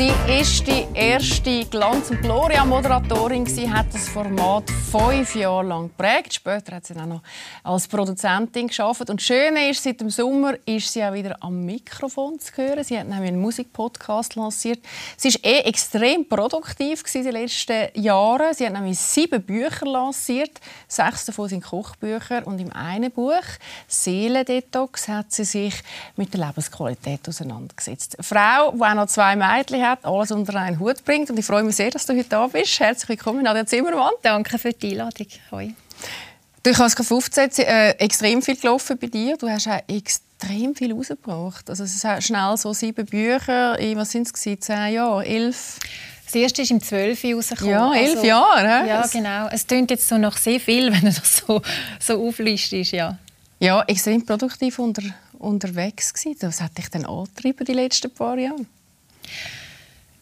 Sie ist die erste Glanz- und Gloria-Moderatorin. Hat das Format fünf Jahre lang geprägt. Später hat sie dann noch als Produzentin geschafft. Und schön ist, seit dem Sommer ist sie auch wieder am Mikrofon zu hören. Sie hat nämlich einen Musikpodcast lanciert. Sie war eh extrem produktiv in den letzten Jahren. Sie hat nämlich sieben Bücher lanciert. Sechs davon sind Kochbücher. Und im einen Buch, Seelendetox, hat sie sich mit der Lebensqualität auseinandergesetzt. Eine Frau, die auch noch zwei Mädchen hat, alles unter einen Hut bringt. Und ich freue mich sehr, dass du heute da bist. Herzlich willkommen, Nadja Zimmermann. Danke für die Einladung. Hoi. Du hast es aufgezählt, äh, extrem viel gelaufen bei dir. Du hast auch extrem viel rausgebracht. Also es ist schnell so sieben Bücher, in, was sind es zehn Jahre, elf? Das erste ist im 12 rausgekommen. Ja, elf also, Jahre. He? Ja, genau. Es klingt jetzt so noch sehr viel, wenn du das so, so auflistest, ja. Ja, extrem produktiv unter, unterwegs gewesen. Was hat dich denn angetrieben die letzten paar Jahre?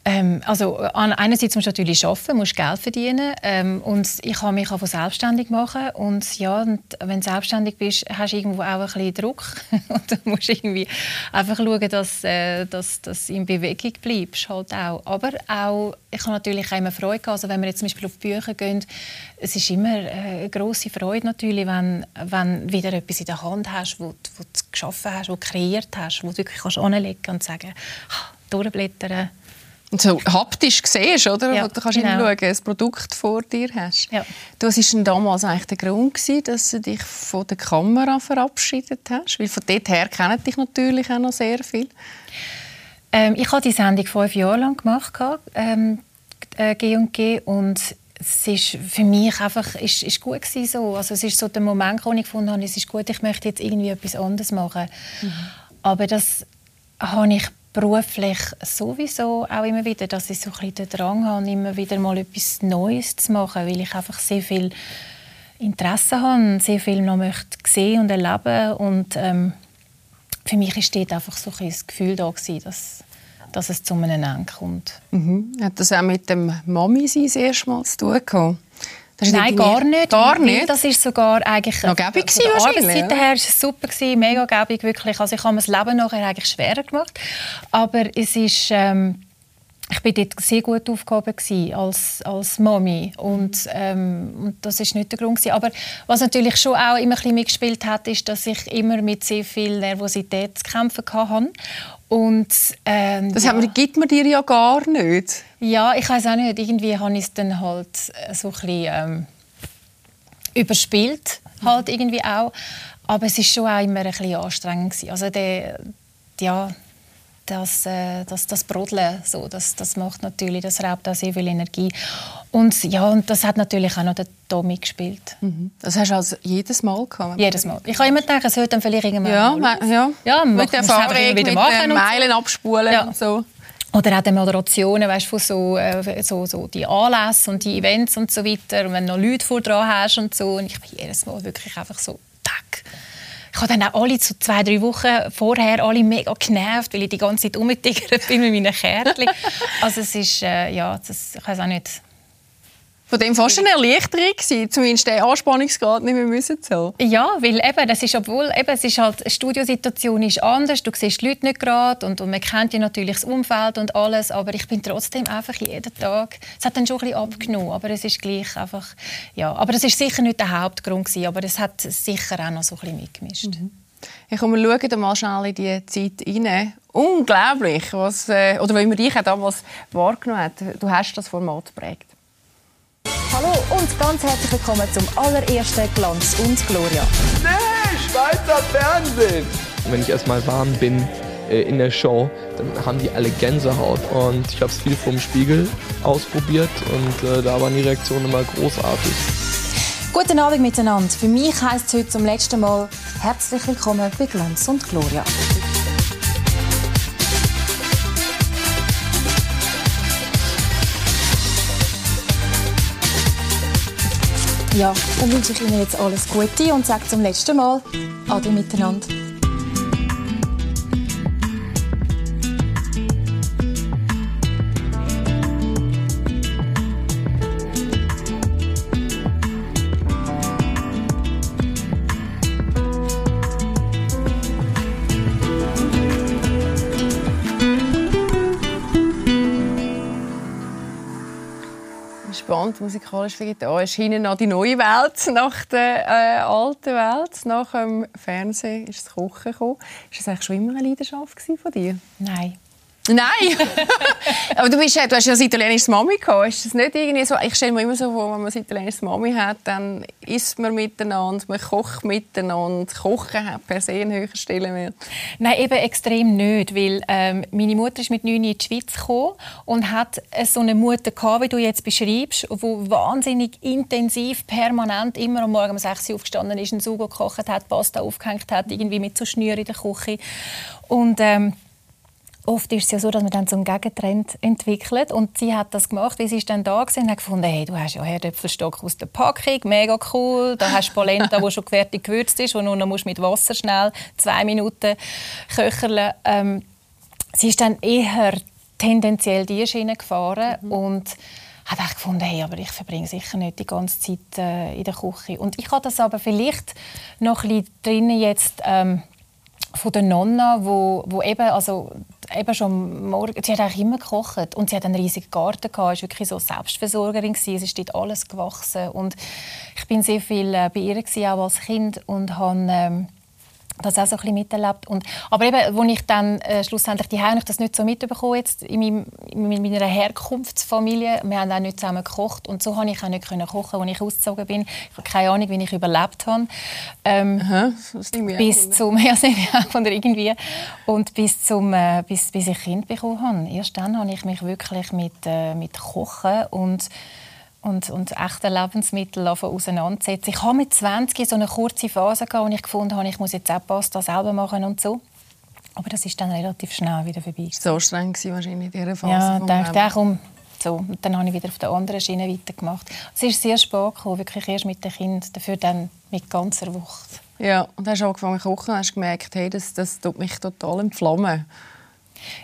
Ähm, also einerseits musst du natürlich arbeiten, musst Geld verdienen ähm, und ich habe mich einfach selbstständig machen. Und ja, und wenn du selbstständig bist, hast du irgendwo auch ein Druck. Und du musst irgendwie einfach schauen, dass, äh, dass, dass in Bewegung bleibst halt auch. Aber auch, ich habe natürlich auch immer Freude gehabt, also wenn wir jetzt zum Beispiel auf Bücher gehen, es ist immer äh, eine grosse Freude natürlich, wenn, wenn wieder etwas in der Hand hast, wo, wo du geschaffen hast, wo du kreiert hast, wo du wirklich kannst und sagen, durchblättern, und so haptisch siehst, oder? Ja, du kannst genau. schauen, ein Produkt vor dir hast. Ja. War denn damals eigentlich der Grund, gewesen, dass du dich von der Kamera verabschiedet hast? Weil von dort her kennen dich natürlich auch noch sehr viel. Ähm, ich habe die Sendung fünf Jahre lang gemacht, ähm, äh, G&G, und es ist für mich einfach ist, ist gut so. Also es ist so der Moment, wo ich gefunden habe, es ist gut, ich möchte jetzt irgendwie etwas anderes machen. Mhm. Aber das habe ich beruflich sowieso auch immer wieder, dass ich so ein den Drang habe, immer wieder mal etwas Neues zu machen, weil ich einfach sehr viel Interesse habe, sehr viel noch möchte sehen und erleben und ähm, für mich ist dort einfach so ein das Gefühl da gewesen, dass, dass es zu einem Ende kommt. Mhm. Hat das auch mit dem Mami-Sein das erste Mal zu tun gehabt? Nein, gar nicht. Gar nicht? Das ist sogar eigentlich... Noch gäbig von der Arbeitszeit her war es super, gewesen, mega gäbig, wirklich. Also ich habe mir das Leben nachher eigentlich schwerer gemacht. Aber es ist... Ähm, ich war dort sehr gut aufgehoben als, als Mami und, ähm, und das ist nicht der Grund gewesen. aber was natürlich schon auch immer ein bisschen mitgespielt hat ist dass ich immer mit sehr viel Nervosität zu kämpfen hatte und, ähm, das ja. gibt man dir ja gar nicht. Ja, ich weiß auch nicht. Irgendwie habe ich es dann halt äh, so ein bisschen ähm, überspielt, halt irgendwie auch. Aber es ist schon auch immer ein bisschen anstrengend gewesen. Also der, ja, das, äh, das, das Brodeln, so, das, das macht natürlich, das raubt auch sehr viel Energie. Und ja, und das hat natürlich auch noch der Tommy gespielt. Mhm. Das hast du also jedes Mal gehabt? Jedes Mal. Ich habe immer gedacht, es hört dann vielleicht irgendwann ja, mal ja. ja, mit der Erfahrung, wieder mit Meilen abspulen ja. und so. Oder auch die Moderationen, weißt, von so, äh, so, so die Anlässe und die Events und so weiter. Und wenn du noch Leute vor dran hast und so. Und ich bin jedes Mal wirklich einfach so, tack ich habe dann auch alle zu zwei, drei Wochen vorher alle mega genervt, weil ich die ganze Zeit umgetigert bin mit meinen Kärtchen. Also es ist, äh, ja, das, ich weiß auch nicht, von dem fast eine Erleichterung gewesen, zumindest den Anspannungsgrad nicht mehr müssen zu Ja, weil eben, das ist, obwohl eben, es ist halt, die Studiosituation ist anders, du siehst die Leute nicht gerade und, und man kennt ja natürlich das Umfeld und alles, aber ich bin trotzdem einfach jeden Tag, es hat dann schon ein bisschen abgenommen, aber es ist gleich einfach, ja, aber das ist sicher nicht der Hauptgrund gewesen, aber es hat sicher auch noch so ein bisschen mitgemischt. Mhm. Ich komme, wir schauen mal schnell in die Zeit rein. Unglaublich, was, äh, oder wie man dich damals wahrgenommen hat. Du hast das Format geprägt. Hallo und ganz herzlich willkommen zum allerersten Glanz und Gloria. Nee, Schweizer Fernsehen! Wenn ich erstmal warm bin äh, in der Show, dann haben die alle Gänsehaut. Und ich habe es viel vom Spiegel ausprobiert und äh, da waren die Reaktionen immer großartig. Guten Abend miteinander. Für mich heißt es heute zum letzten Mal herzlich willkommen bei Glanz und Gloria. Ja, dann wünsche ich Ihnen jetzt alles Gute und sage zum letzten Mal Ade miteinander. Bekannt musikalisch vegetarisch. Hinten noch die neue Welt nach der äh, alten Welt. Nach dem Fernsehen ist das Kochen gekommen. Ist das eigentlich schon immer eine Leidenschaft von dir? Nein. Nein! aber du, bist, du hast ja eine italienische Mami gehabt. Ist das nicht irgendwie so? Ich stelle mir immer so vor, wenn man eine italienische Mami hat, dann isst man miteinander, man kocht miteinander. Kochen hat per se einen höheren Stellenwert. Nein, eben extrem nicht, weil ähm, meine Mutter ist mit neun in die Schweiz gekommen und hat so eine Mutter gehabt, wie du jetzt beschreibst, wo wahnsinnig intensiv, permanent immer am Morgen um 6 Uhr aufgestanden ist, einen Sugo gekocht hat, Pasta aufgehängt hat, irgendwie mit so Schnüren in der Küche und ähm, oft ist es ja so, dass man dann so einen Gegentrend entwickelt. Und sie hat das gemacht, wie sie ist dann da gewesen, und hat gefunden, hey, du hast ja Herdöpfelstock aus der Packung, mega cool. Da hast du Polenta, die schon fertig gewürzt ist, wo nur noch mit Wasser schnell zwei Minuten köcheln. Ähm, sie ist dann eher tendenziell die Schiene gefahren mhm. und hat auch gefunden, hey, aber ich verbringe sicher nicht die ganze Zeit äh, in der Küche. Und ich habe das aber vielleicht noch ein bisschen drinnen jetzt ähm, von der Nonna, wo, wo eben, also eben schon morgen, sie hat eigentlich immer gekocht und sie hat einen riesigen Garten gehabt, ist wirklich so Selbstversorgerin gewesen. es ist dort alles gewachsen und ich bin sehr viel äh, bei ihr gewesen, auch als Kind und habe ähm, das auch so ein bisschen miterlebt. Und, aber eben, als ich dann äh, schlussendlich die habe ich das nicht so mitbekommen jetzt in, meinem, in meiner Herkunftsfamilie. Wir haben auch nicht zusammen gekocht und so konnte ich auch nicht können kochen, als ich ausgezogen bin. Ich habe keine Ahnung, wie ich überlebt habe. Ähm, Aha, das bis zum ja, von irgendwie und bis zum äh, bis, bis ich Kind bekommen habe. Erst dann habe ich mich wirklich mit äh, mit Kochen und und, und echte Lebensmittel auseinandersetzen. Ich habe mit 20 so eine kurze Phase gehabt, wo ich gefunden habe, ich muss jetzt auch Pasta selber machen und so. Aber das ist dann relativ schnell wieder vorbei. So streng war wahrscheinlich in dieser Phase. Ja, dachte ich, um so. Und dann habe ich wieder auf der anderen Schiene weitergemacht. Es ist sehr spät gekommen, wirklich erst mit dem Kind, dafür dann mit ganzer Wucht. Ja, und hast angefangen zu kochen und hast gemerkt, hey, das, das tut mich total entflammen.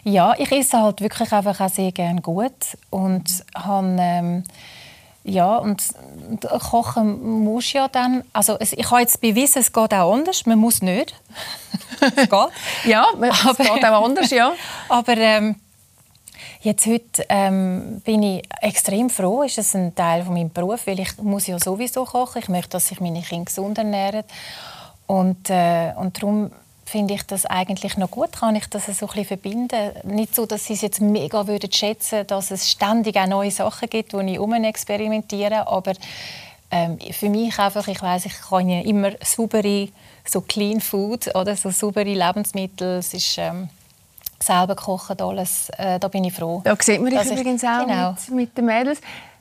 Ja, ich esse halt wirklich einfach auch sehr gerne gut und habe... Ähm, ja, und kochen muss ja dann, also ich habe jetzt bewiesen, es geht auch anders, man muss nicht. es geht. ja, es aber, geht auch anders, ja. aber ähm, jetzt heute ähm, bin ich extrem froh, ist es ein Teil von meinem Beruf, weil ich muss ja sowieso kochen, ich möchte, dass sich meine Kinder gesund ernähren und, äh, und darum finde ich das eigentlich noch gut, kann ich das so ein verbinden. Nicht so, dass sie es jetzt mega würden schätzen, dass es ständig auch neue Sachen gibt, wo ich experimentiere, aber ähm, für mich einfach, ich weiß, ich kann ja immer saubere, so Clean Food oder so saubere Lebensmittel, es ist ähm, selber kochen alles, äh, da bin ich froh. Da sieht man dich übrigens auch genau. mit, mit den Mädels.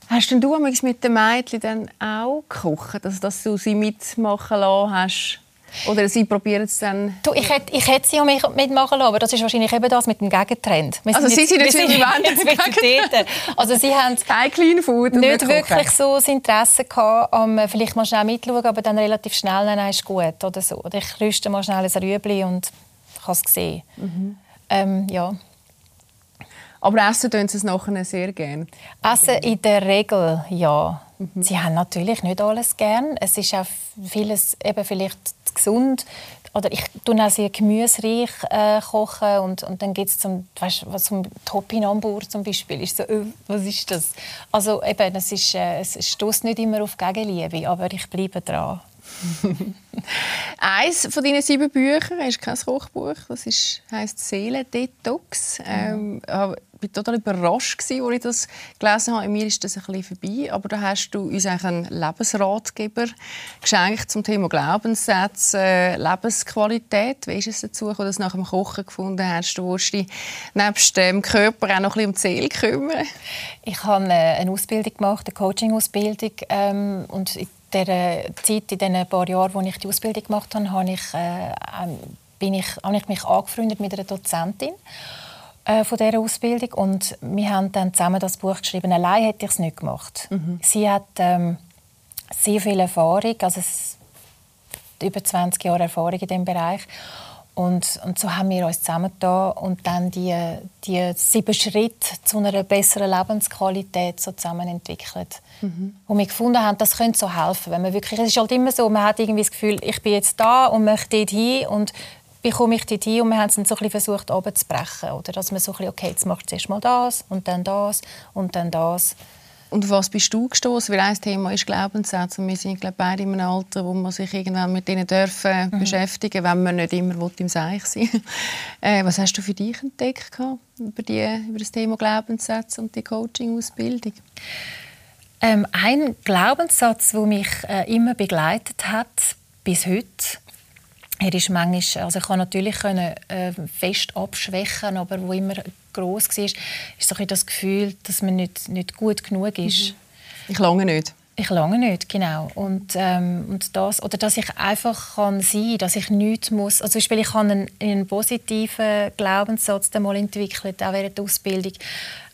Hast denn du mit den Mädchen dann auch gekocht, also dass du sie mitmachen lassen hast? Oder sie probieren es dann... Du, ich, hätte, ich hätte sie auch mitmachen lassen, aber das ist wahrscheinlich eben das mit dem Gegentrend. Also sie sind jetzt, sind jetzt Also sie haben Kein Clean Food nicht wirklich so das Interesse gehabt, um vielleicht mal schnell mitzuschauen, aber dann relativ schnell, dann ist gut oder so. Oder ich rüste mal schnell ein Rüebli und habe es gesehen. Mhm. Ähm, ja. Aber essen tun sie es nachher sehr gerne? Essen in der Regel, ja. Mhm. Sie haben natürlich nicht alles gern. Es ist auch vieles eben vielleicht gesund. Oder ich tue auch sehr gemüsereich äh, kochen und, und dann geht es zum, zum Topinambur zum Beispiel. Ist so, äh, was ist das? Also eben, es, ist, äh, es stößt nicht immer auf Gegenliebe, aber ich bleibe dran. Eins von deinen sieben Büchern ist kein Kochbuch. Das ist, heisst Seelendetox. Ähm, ich war total überrascht, als ich das gelesen habe. Mir ist das ein bisschen vorbei. Aber da hast du uns einen Lebensratgeber geschenkt zum Thema Glaubenssätze, äh, Lebensqualität. Wie ist es dazu gekommen, dass du nach dem Kochen gefunden hast, du willst dich nebst dem Körper auch noch ein bisschen um die Seele kümmern? Ich habe eine Ausbildung gemacht, eine Coaching-Ausbildung. Ähm, und der Zeit, in den paar Jahren, wo ich die Ausbildung gemacht habe, habe ich, äh, ähm, bin ich, habe ich mich angefreundet mit einer Dozentin äh, von dieser Ausbildung und wir haben dann zusammen das Buch geschrieben. Allein hätte ich es nicht gemacht. Mhm. Sie hat ähm, sehr viel Erfahrung, also über 20 Jahre Erfahrung in diesem Bereich und, und so haben wir uns zusammengetan und dann die, die sieben Schritte zu einer besseren Lebensqualität so zusammen entwickelt. Mhm. Wo wir gefunden haben, das könnte so helfen. Wenn man wirklich, es ist halt immer so, man hat irgendwie das Gefühl, ich bin jetzt da und möchte dort hin und bekomme ich dort hin und wir haben es dann so ein bisschen versucht, runterzubrechen. Oder dass man so ein bisschen, okay, jetzt machst du zuerst mal das und dann das und dann das. Und was bist du gestoßen? Weil ein Thema ist Glaubenssätze. Und wir sind glaube beide in einem Alter, wo man sich irgendwann mit ihnen dürfen mhm. beschäftigen wenn man nicht immer im Seich sein äh, Was hast du für dich entdeckt über, die, über das Thema Glaubenssätze und die Coaching-Ausbildung? Ähm, ein Glaubenssatz, der mich äh, immer begleitet hat, bis heute, er ist manchmal, also ich kann natürlich können, äh, fest abschwächen, aber wo immer groß war, ist so ein das Gefühl, dass man nicht, nicht gut genug ist. Mhm. Ich lange nicht. Ich lange nicht, genau. Und, ähm, und das, oder dass ich einfach kann sein, dass ich nichts muss. Also zum Beispiel, ich habe einen, einen positiven Glaubenssatz mal entwickelt, auch während der Ausbildung.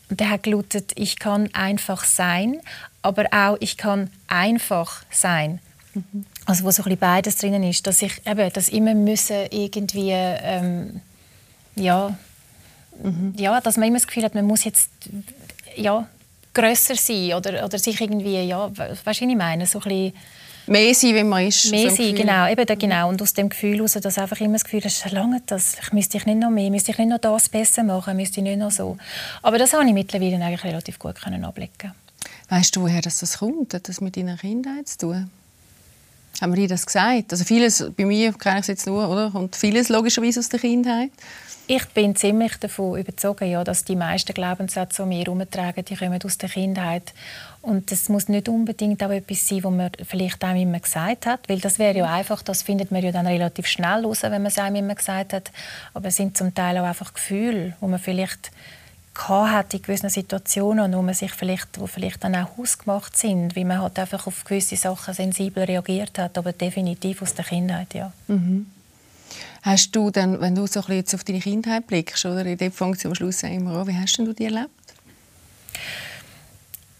Und der hat gelautet, ich kann einfach sein, aber auch ich kann einfach sein. Mhm. Also wo so ein beides drinnen ist, dass ich eben, dass immer müssen irgendwie ähm, ja, mhm. ja, dass man immer das Gefühl hat, man muss jetzt ja grösser sein oder, oder sich irgendwie ja, weißt du, was ich meine, so ein bisschen mehr sein, wie man ist. Mehr so sein, genau, eben, genau. Und aus dem Gefühl heraus, dass einfach immer das Gefühl hast, lange das, ich müsste ich nicht noch mehr, müsste ich nicht noch das besser machen, müsste ich nicht noch so. Aber das habe ich mittlerweile eigentlich relativ gut können ablegen. Weißt du, woher das kommt? Hat das mit deiner Kindheit zu tun? Haben wir dir das gesagt? Also vieles, bei mir kenne ich es jetzt nur, oder? Und vieles logischerweise aus der Kindheit. Ich bin ziemlich davon überzeugt, ja, dass die meisten Glaubenssätze, die wir herumtragen, die kommen aus der Kindheit. Und das muss nicht unbedingt auch etwas sein, was man vielleicht einem immer gesagt hat, weil das wäre ja einfach, das findet man ja dann relativ schnell raus, wenn man es einem immer gesagt hat. Aber es sind zum Teil auch einfach Gefühle, wo man vielleicht hat in gewissen Situationen, wo man sich vielleicht, wo vielleicht dann auch ausgemacht sind, wie man halt einfach auf gewisse Sachen sensibel reagiert hat, aber definitiv aus der Kindheit, ja. Mhm. Hast du dann, wenn du so ein jetzt auf deine Kindheit blickst, oder in der Funktion am Schluss immer auch, wie hast du die erlebt?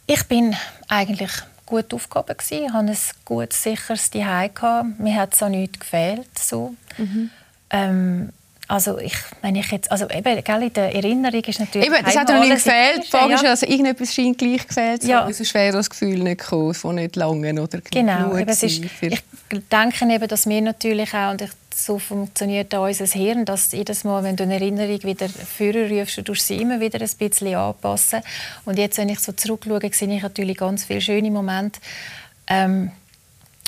Ich bin eigentlich gut aufgehoben. Ich hatte ein gutes, sicheres Zuhause. Mir hat so nichts gefehlt. So. Mhm. Ähm, also ich, wenn ich jetzt, also eben, gell, in der Erinnerung ist natürlich Eben, das hat noch nicht gefehlt. Die Frage ist, also irgendetwas scheint gleich gefehlt zu ja. haben. Sonst wäre das Gefühl nicht gekommen, von nicht lange oder Genau, eben, ist, ich denke eben, dass wir natürlich auch, und ich, so funktioniert auch unser Hirn, dass jedes Mal, wenn du eine Erinnerung wieder rufst, du sie immer wieder ein bisschen anpassen. Und jetzt, wenn ich so zurückschaue, sehe ich natürlich ganz viele schöne Momente. Ähm,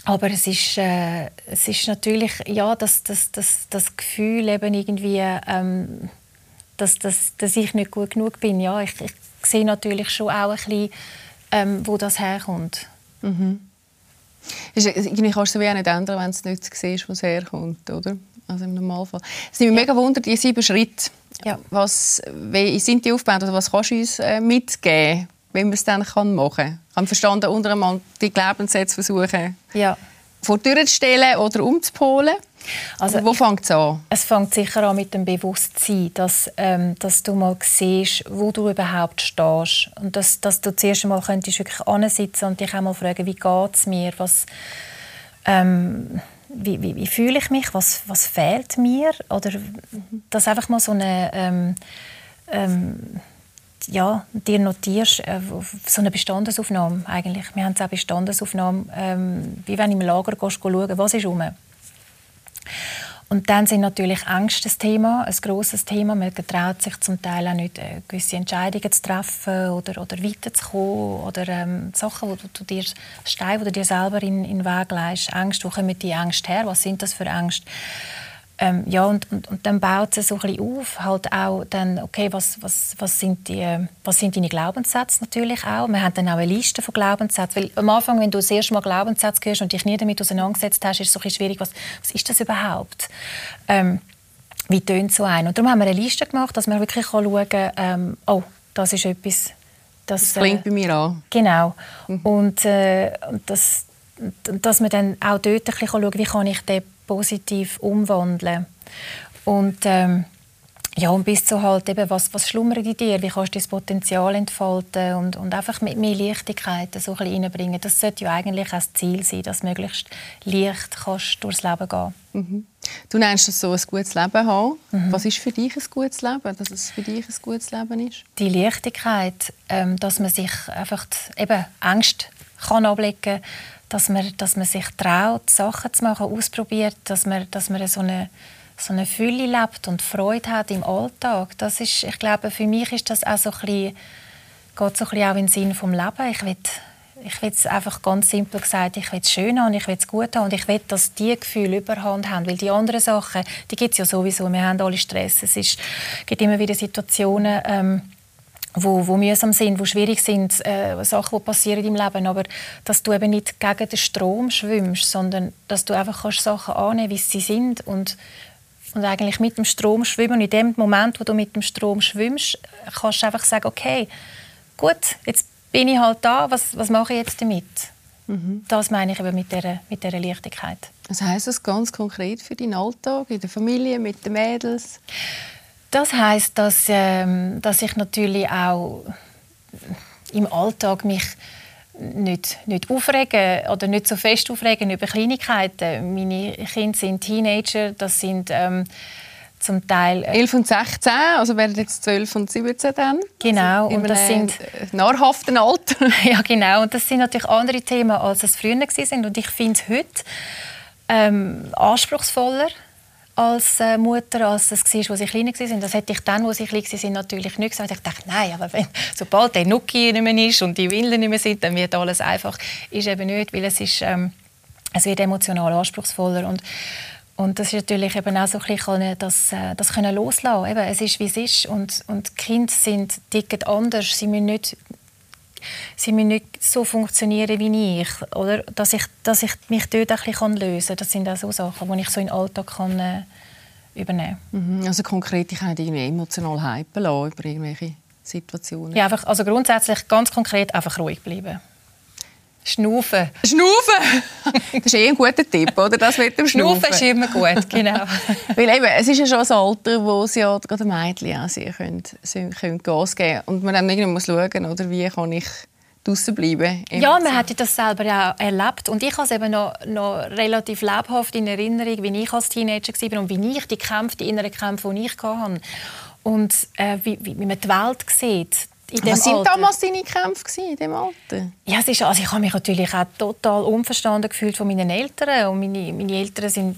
aber es ist, äh, es ist natürlich ja, das, das, das, das Gefühl eben irgendwie, ähm, dass, dass, dass ich nicht gut genug bin. Ja, ich, ich sehe natürlich schon auch ein bisschen, ähm, wo das herkommt. Mhm. Irgendwie kannst du es nicht ändern, wenn du nicht siehst, wo es herkommt, oder? Also im Normalfall. Es nimmt mich ja. mega Wunder, die sieben Schritte. Ja. Was, wie sind die aufgebaut? Oder was kannst du uns äh, mitgeben? Wie man es dann machen kann. Ich habe verstanden, unter anderem die Glaubenssätze versuchen ja. vor die Tür zu stellen oder umzupolen. Also wo fängt es an? Es fängt sicher an mit dem Bewusstsein, dass, ähm, dass du mal siehst, wo du überhaupt stehst. Und dass, dass du zuerst einmal könntest wirklich ansitzen und dich einmal fragen, wie geht es mir? Was, ähm, wie, wie, wie fühle ich mich? Was, was fehlt mir? Oder dass einfach mal so eine... Ähm, ähm ja, dir notierst, äh, so eine Bestandesaufnahme eigentlich. Wir haben auch Bestandesaufnahme, ähm, wie wenn du im Lager gehst, schauen, was ist rum. Und dann sind natürlich Ängste ein Thema, ein grosses Thema. Man traut sich zum Teil auch nicht, äh, gewisse Entscheidungen zu treffen oder, oder weiterzukommen oder ähm, Sachen, wo du, du dir Steine, wo du dir selber in, in den Weg legst. Ängste, wo kommen die Ängste her? Was sind das für Ängste? Ähm, ja, und, und, und, dann baut es so ein bisschen auf, halt auch dann, okay, was, was, was, sind die, was sind deine Glaubenssätze natürlich auch. Wir haben dann auch eine Liste von Glaubenssätzen, weil am Anfang, wenn du das erste Mal Glaubenssätze hörst und dich nie damit auseinandergesetzt hast, ist es so ein bisschen schwierig, was, was ist das überhaupt? Ähm, wie tönt so ein? Und darum haben wir eine Liste gemacht, dass wir wirklich schauen kann, ähm, oh, das ist etwas... Das, das klingt äh, bei mir an. Genau. Mhm. Und, äh, das, dass man dann auch dort ein bisschen schauen kann, wie kann ich den positiv umwandeln. Und ähm, ja, und bis zu halt eben, was, was schlummert in dir, wie kannst du das Potenzial entfalten und, und einfach mit mehr Leichtigkeit so ein reinbringen. Das sollte ja eigentlich auch das Ziel sein, dass du möglichst leicht kannst durchs Leben gehen mhm. Du nennst das so ein gutes Leben haben. Mhm. Was ist für dich ein gutes Leben, dass es für dich ein gutes Leben ist? Die Leichtigkeit, ähm, dass man sich einfach eben Angst kann ablegen kann, dass man, dass man sich traut, Sachen zu machen, ausprobiert, dass man, dass man so eine, so eine Fülle lebt und Freude hat im Alltag. Das ist, ich glaube, für mich ist das auch so ein bisschen, geht so ein bisschen auch in den Sinn vom Leben. Ich will ich will es einfach ganz simpel gesagt, ich will es schön haben, ich will es gut haben und ich will, dass die Gefühle überhand haben, weil die anderen Sachen, die gibt es ja sowieso, wir haben alle Stress, es ist, gibt immer wieder Situationen, ähm, wo, wo mühsam sind, wo schwierig sind, äh, Sachen, die passieren im Leben, aber dass du eben nicht gegen den Strom schwimmst, sondern dass du einfach kannst Sachen annehmen, wie sie sind und und eigentlich mit dem Strom schwimmen. Und in dem Moment, wo du mit dem Strom schwimmst, kannst du einfach sagen, okay, gut, jetzt bin ich halt da, was, was mache ich jetzt damit? Mhm. Das meine ich eben mit dieser, mit dieser Leichtigkeit. Was heisst das ganz konkret für deinen Alltag, in der Familie, mit den Mädels? Das heißt, dass, ähm, dass ich natürlich auch im Alltag mich nicht, nicht aufregen oder nicht so fest aufregen über Kleinigkeiten. Meine Kinder sind Teenager, das sind ähm, zum Teil... 11 und 16, also werden jetzt 12 und 17 dann? Genau. Also und das sind... Nahrhaften Alter. ja, genau. Und das sind natürlich andere Themen, als es früher waren. Und ich finde es heute ähm, anspruchsvoller als äh, Mutter, als es war, als sie klein waren. Das hätte ich dann, als sie klein waren, natürlich nicht gesagt. Ich dachte, nein, aber wenn, sobald der Nuki nicht mehr ist und die Willen nicht mehr sind, dann wird alles einfach. Ist eben nicht, weil es, ist, ähm, es wird emotional anspruchsvoller. Und, und das ist natürlich eben auch so ein bisschen das, äh, das können loslassen. Eben, es ist, wie es ist. Und, und die Kinder sind ticken anders. Sie müssen nicht sie müssen nicht so funktionieren wie ich. Oder dass ich, dass ich mich dort ein bisschen lösen kann. Das sind auch so Sachen, die ich so in den Alltag kann, äh, übernehmen kann. Mhm. Also konkret, ich kann irgendwie emotional hypen lassen über irgendwelche Situationen? Ja, einfach, also grundsätzlich ganz konkret einfach ruhig bleiben. Schnaufen. Schnaufen! Das ist eh ein guter Tipp, oder? Das mit dem. Schnaufen ist immer gut, genau. Weil eben, es ist ja schon ein Alter, wo sie ja gerade Mädchen auch sehr können, können Gas geben Und man dann irgendwie muss schauen, oder, wie kann ich draußen bleiben. Ja, man hat das selber ja erlebt. Und ich habe es eben noch, noch relativ lebhaft in Erinnerung, wie ich als Teenager war und wie ich die Kämpfe, die inneren Kämpfe, die ich hatte. Und äh, wie, wie man die Welt sieht was waren damals deine Kämpfe in diesem Alter? Ja, es ist, also ich habe mich natürlich auch total unverstanden gefühlt von meinen Eltern. Und meine, meine Eltern sind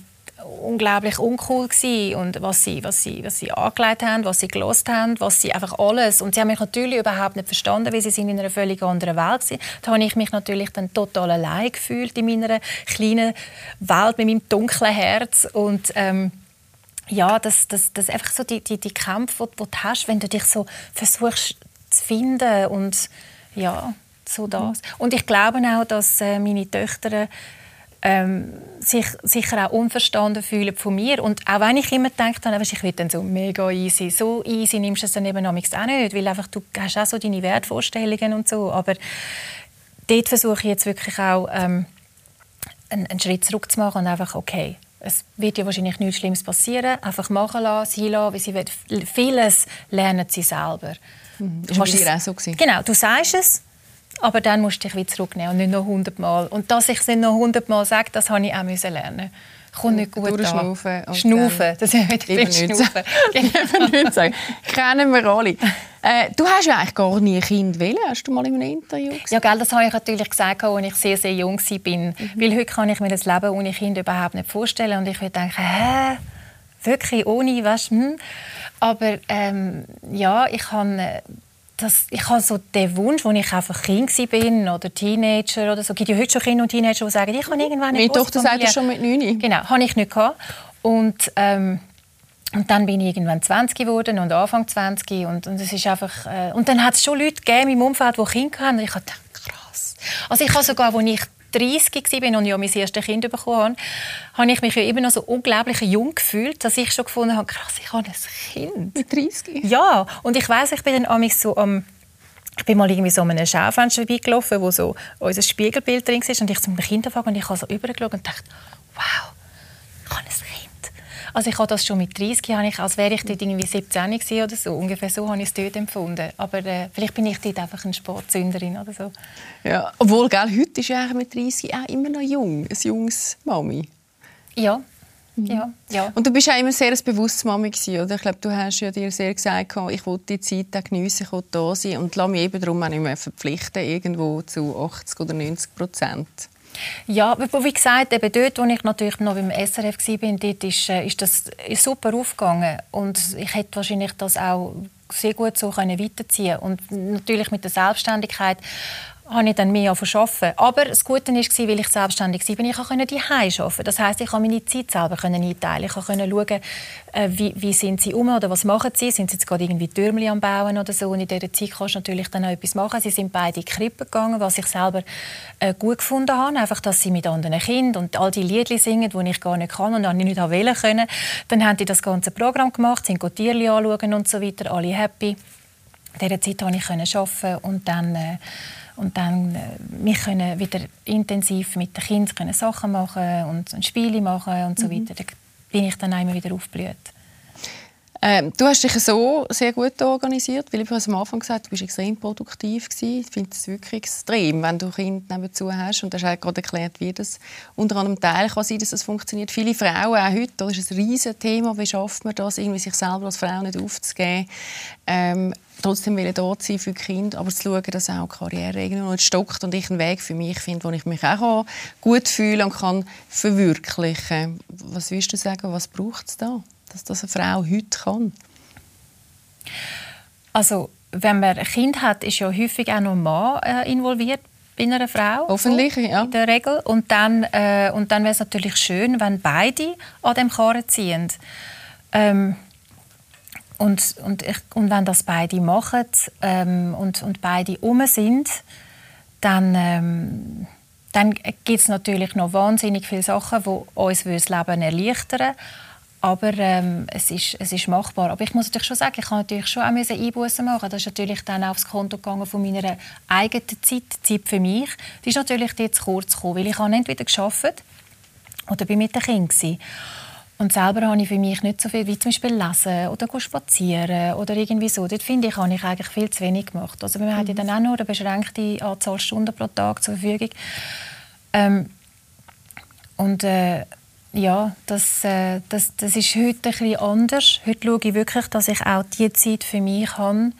unglaublich uncool gewesen. und was sie, was sie, was sie angelegt haben, was sie gelost haben, was sie einfach alles und sie haben mich natürlich überhaupt nicht verstanden, weil sie sind in einer völlig anderen Welt sind. Da habe ich mich natürlich dann total allein gefühlt in meiner kleinen Welt mit meinem dunklen Herz und ähm, ja, das, das, das einfach so die, die, die Kämpfe, die, die du hast, wenn du dich so versuchst zu finden und ja, so das. Und ich glaube auch, dass äh, meine Töchter ähm, sich sicher auch unverstanden fühlen von mir. Und auch wenn ich immer denke, dann, ich will dann so mega easy, so easy nimmst du es dann eben auch nicht, weil einfach, du hast auch so deine Wertvorstellungen und so. Aber dort versuche ich jetzt wirklich auch ähm, einen, einen Schritt zurück zu machen und einfach, okay, es wird ja wahrscheinlich nichts Schlimmes passieren. Einfach machen lassen, sein lassen, wie sie will. Vieles lernen sie selber. Mhm. Das war bei auch so. Genau, du sagst es, aber dann musst du dich wieder zurücknehmen und nicht noch hundertmal. Und dass ich es nicht noch hundertmal sage, das habe ich auch müssen lernen. Kommt nicht gut Schnaufen. Schnaufen, das ist wieder beim Schnaufen. nicht sagen. Kennen wir alle. Äh, du hast ja eigentlich gar nie ein Kind wählen. Hast du mal in einem Interview gesagt? Ja, gell, das habe ich natürlich gesagt, als ich sehr, sehr jung war. Mhm. Weil heute kann ich mir das Leben ohne Kind überhaupt nicht vorstellen. Und ich würde denken, hä? Wirklich ohne, weißt, hm? Aber ähm, ja, ich habe äh, das, ich habe so den Wunsch, als ich einfach Kind war oder Teenager oder so. Gibt ja heute schon Kinder und Teenager, die sagen, ich kann irgendwann eine Meine Tochter sagt das schon mit 9. Genau, habe ich nicht gehabt. Und, ähm, und dann bin ich irgendwann 20 geworden und Anfang 20 und, und es ist einfach äh, und dann hat es schon Leute gegeben im Umfeld, die Kinder hatten und ich dachte, krass. Also ich habe sogar, als ich 30 war und ja mein erstes Kind bekommen habe, habe ich mich ja immer noch so unglaublich jung gefühlt, dass ich schon gefunden habe, krass, ich habe ein Kind. Mit 30? Ja, und ich weiß, ich bin dann so am ich bin mal irgendwie so an einem Schaufenster vorbeigelaufen, wo so unser Spiegelbild drin war und ich zum Kind und ich habe so übergeschaut und dachte, wow, ich habe ein Kind. Also ich habe das schon mit 30, habe ich, als wäre ich dort irgendwie 17 oder so. Ungefähr so habe ich es dort empfunden. Aber äh, vielleicht bin ich dort einfach eine Sportsünderin oder so. Ja, obwohl, gell, heute ist ja mit 30 auch immer noch jung, ein junges Mami. Ja, mhm. ja, ja. Und du bist ja immer sehr ein bewusstes Mami gewesen, oder? Ich glaube, du hast ja dir sehr gesagt, ich will die Zeit geniessen, ich will da sein und lass mich eben darum auch nicht mehr verpflichten, irgendwo zu 80 oder 90 Prozent. Ja, wie gesagt, eben dort, wo ich natürlich noch beim SRF war, dort ist, äh, ist das super aufgegangen. Und ich hätte wahrscheinlich das auch sehr gut so weiterziehen können. Und natürlich mit der Selbstständigkeit habe ich dann mehr arbeiten. Aber das Gute war, weil ich selbstständig war, ich konnte die arbeiten. Das heisst, ich konnte meine Zeit selber einteilen. Ich konnte schauen, äh, wie, wie sind sie um oder was machen sie. Sind sie jetzt gerade irgendwie Türmchen am Bauen oder so. Und in dieser Zeit kannst du natürlich dann auch etwas machen. Sie sind beide in die Krippe gegangen, was ich selber äh, gut gefunden habe. Einfach, dass sie mit anderen Kindern und all die Lieder singen, die ich gar nicht kann und auch nicht wählen können. Dann haben sie das ganze Programm gemacht, sind Tierchen anschauen und so weiter. Alle happy. In dieser Zeit konnte ich arbeiten und dann... Äh, und dann äh, wir können wieder intensiv mit den Kindern Sachen machen und, und Spiele machen und so mhm. weiter. Da bin ich dann immer wieder aufgeblüht. Ähm, du hast dich so sehr gut organisiert, weil ich habe am Anfang gesagt, du bist extrem produktiv gewesen. Ich finde es wirklich extrem, wenn du Kinder nebenzu hast und du hast gerade erklärt, wie das unter anderem Teil kann sein, dass das funktioniert. Viele Frauen, auch heute, das ist ein riesiges Thema, wie schafft man das, irgendwie sich selber als Frau nicht aufzugeben. Ähm, trotzdem will da sein für die Kinder, aber zu schauen, dass auch die Karriere irgendwo nicht stockt und ich einen Weg für mich finde, wo ich mich auch gut fühle und kann verwirklichen. Was würdest du sagen, was braucht es da, dass das eine Frau heute kann? Also, wenn man ein Kind hat, ist ja häufig auch noch ein Mann äh, involviert bei einer Frau. Hoffentlich, so, ja. In der Regel. Und dann, äh, und dann wäre es natürlich schön, wenn beide an dem Karren ziehen. Ähm, und, und, ich, und wenn das beide machen ähm, und, und beide um sind, dann, ähm, dann gibt es natürlich noch wahnsinnig viele Sachen, die uns das Leben erleichtern aber ähm, es, ist, es ist machbar. Aber ich muss natürlich schon sagen, ich habe natürlich schon auch Einbußen machen. Das ist natürlich dann aufs Konto gegangen von meiner eigenen Zeit, Zeit für mich. Die ist natürlich jetzt kurz gekommen, weil ich habe entweder geschafft oder bin mit den Kindern und selber habe ich für mich nicht so viel, wie zum Beispiel lesen oder spazieren oder irgendwie so. Dort finde ich, habe ich eigentlich viel zu wenig gemacht. Also man mhm. hat ja dann auch nur eine beschränkte Anzahl Stunden pro Tag zur Verfügung. Ähm, und äh, ja, das, äh, das, das ist heute ein bisschen anders. Heute schaue ich wirklich, dass ich auch die Zeit für mich habe,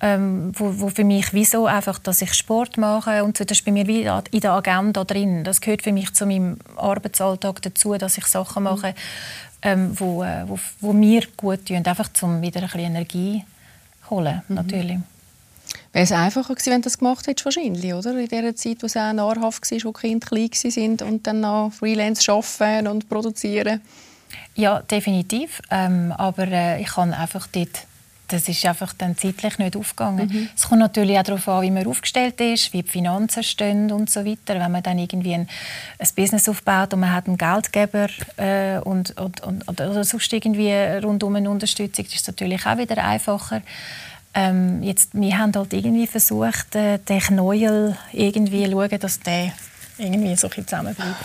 ähm, wo, wo, für mich wieso einfach, dass ich Sport mache und so, das ist bei mir wie in der Agenda drin. Das gehört für mich zu meinem Arbeitsalltag dazu, dass ich Sachen mhm. mache, ähm, wo, äh, wo, wo, mir gut tun, einfach um wieder ein bisschen Energie zu holen, mhm. natürlich. Wäre es einfacher gewesen, wenn du das gemacht hättest, wahrscheinlich, oder? In der Zeit, wo es auch nahrhaft war, wo die Kinder klein waren und dann noch Freelance arbeiten und produzieren? Ja, definitiv. Ähm, aber äh, ich kann einfach dort das ist einfach dann zeitlich nicht aufgegangen. Mhm. Es kommt natürlich auch darauf an, wie man aufgestellt ist, wie die Finanzen stehen und so weiter. Wenn man dann irgendwie ein, ein Business aufbaut und man hat einen Geldgeber äh, und, und, und, oder sonst irgendwie rundum eine Unterstützung, ist natürlich auch wieder einfacher. Ähm, jetzt, wir haben halt irgendwie versucht, äh, den Knäuel irgendwie zu schauen, dass der irgendwie so ein zusammenbleibt.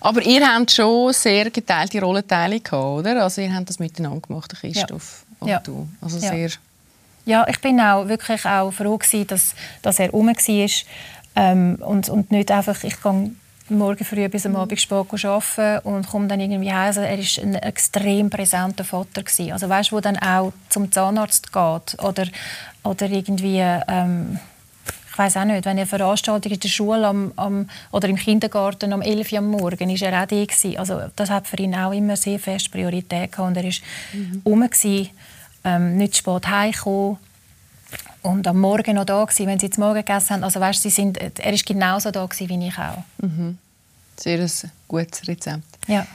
Aber ihr habt schon sehr geteilte Rollenteile gehabt, oder? Also ihr habt das miteinander gemacht, Christoph. Ja und ja. du. Also ja. sehr ja, ich bin auch wirklich auch froh gewesen, dass, dass er rum war ähm, und, und nicht einfach, ich gehe morgen früh bis am mhm. Abend spät arbeiten und komme dann irgendwie heim. Also er war ein extrem präsenter Vater. Gewesen. Also weißt, wo dann auch zum Zahnarzt geht oder, oder irgendwie... Ähm, ich weiß auch nicht, wenn eine Veranstaltung in der Schule am, am, oder im Kindergarten um 11 Uhr am Morgen ist er auch da gewesen. Also das hat für ihn auch immer sehr fest Priorität gehabt und er war mhm. rum ähm, nicht spät heimgekommen und am Morgen noch da gewesen, wenn sie zum Morgen gegessen haben. Also weißt, sie sind, er ist genauso da gewesen, wie ich auch. Mhm. Sehr ein gutes Rezept. Ja.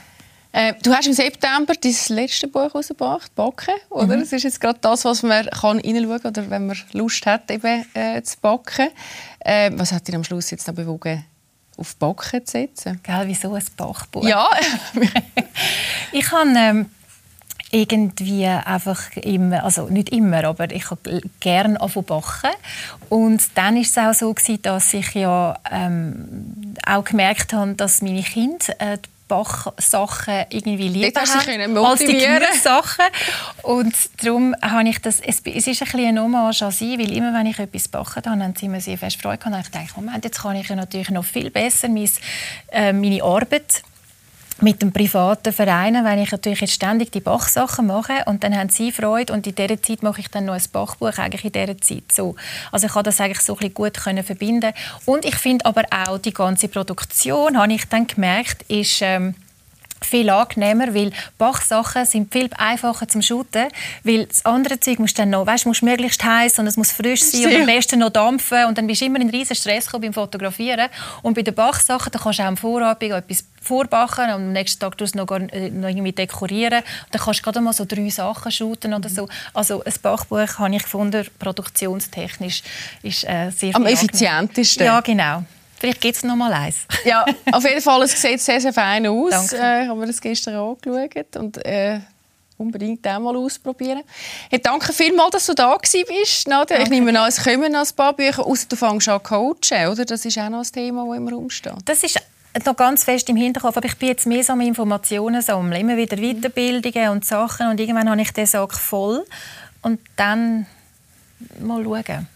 Äh, du hast im September dein letzte Buch herausgebracht, «Backen», oder? Mhm. Das ist jetzt gerade das, was man kann reinschauen kann oder wenn man Lust hat, eben, äh, zu backen. Äh, was hat dich am Schluss jetzt noch bewogen, auf Backen zu setzen? Gell, wieso ein Backbuch? Ja. ich habe ähm, irgendwie einfach immer, also nicht immer, aber ich habe gerne backen und dann ist es auch so gewesen, dass ich ja ähm, auch gemerkt habe, dass meine Kinder äh, Bachsachen irgendwie lieber haben als die Gemüsesachen. Und darum habe ich das, es, es ist ein bisschen eine Hommage an sie, weil immer wenn ich etwas backen habe, haben sie immer sehr fest Freude gehabt. Und ich dachte, Moment, jetzt kann ich ja natürlich noch viel besser meine, äh, meine Arbeit mit dem privaten Verein, weil ich natürlich jetzt ständig die Bachsachen mache und dann haben sie Freude und in dieser Zeit mache ich dann noch ein Bachbuch eigentlich in dieser Zeit so. Also ich kann das eigentlich so ein bisschen gut können verbinden und ich finde aber auch die ganze Produktion, habe ich dann gemerkt, ist ähm, viel angenehmer, weil Bachsachen sind viel einfacher zum Shooten, weil das andere Zeug musst dann noch, weißt, muss möglichst heiß und es muss frisch sein und am besten noch dampfen und dann bist du immer in riesen Stress beim Fotografieren und bei den Bachsachen da kannst du auch am Vorabend etwas vorbachen und am nächsten Tag tust du noch, äh, noch irgendwie dekorieren und dann kannst du gerade mal so drei Sachen shooten oder so. Also ein Bachbuch habe ich gefunden, produktionstechnisch ist äh, sehr Am effizientesten. Ja, genau. Vielleicht gibt es noch mal eins. ja, auf jeden Fall, es sieht sehr, sehr fein aus. Danke. Äh, ich habe das gestern angeschaut und äh, unbedingt auch mal ausprobieren. Hey, danke vielmals, dass du da bist, Nadja. Ich nehme an, es kommen noch ein paar Bücher, außer du fängst an coachen, oder? Das ist auch noch ein Thema, das immer rumsteht. Das ist noch ganz fest im Hinterkopf, aber ich bin jetzt mehr so Informationen sammeln, immer wieder Weiterbildungen und Sachen und irgendwann habe ich den Sack voll und dann mal schauen.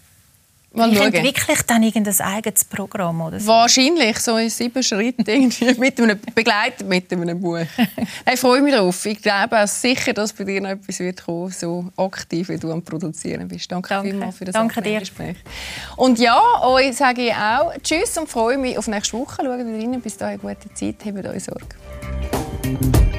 Mal ich entwickle dann irgendein eigenes Programm oder so? Wahrscheinlich, so in sieben Schritten mit einem, begleitet mit einem Buch. ich freue mich darauf. Ich glaube auch sicher, dass bei dir noch etwas wird kommen, so aktiv wie du am Produzieren bist. Danke, Danke. vielmals für das Danke dir. Gespräch. Und ja, euch sage ich auch Tschüss und freue mich auf nächste Woche. Schaut rein, bis dahin gute Zeit, habt euch Sorge.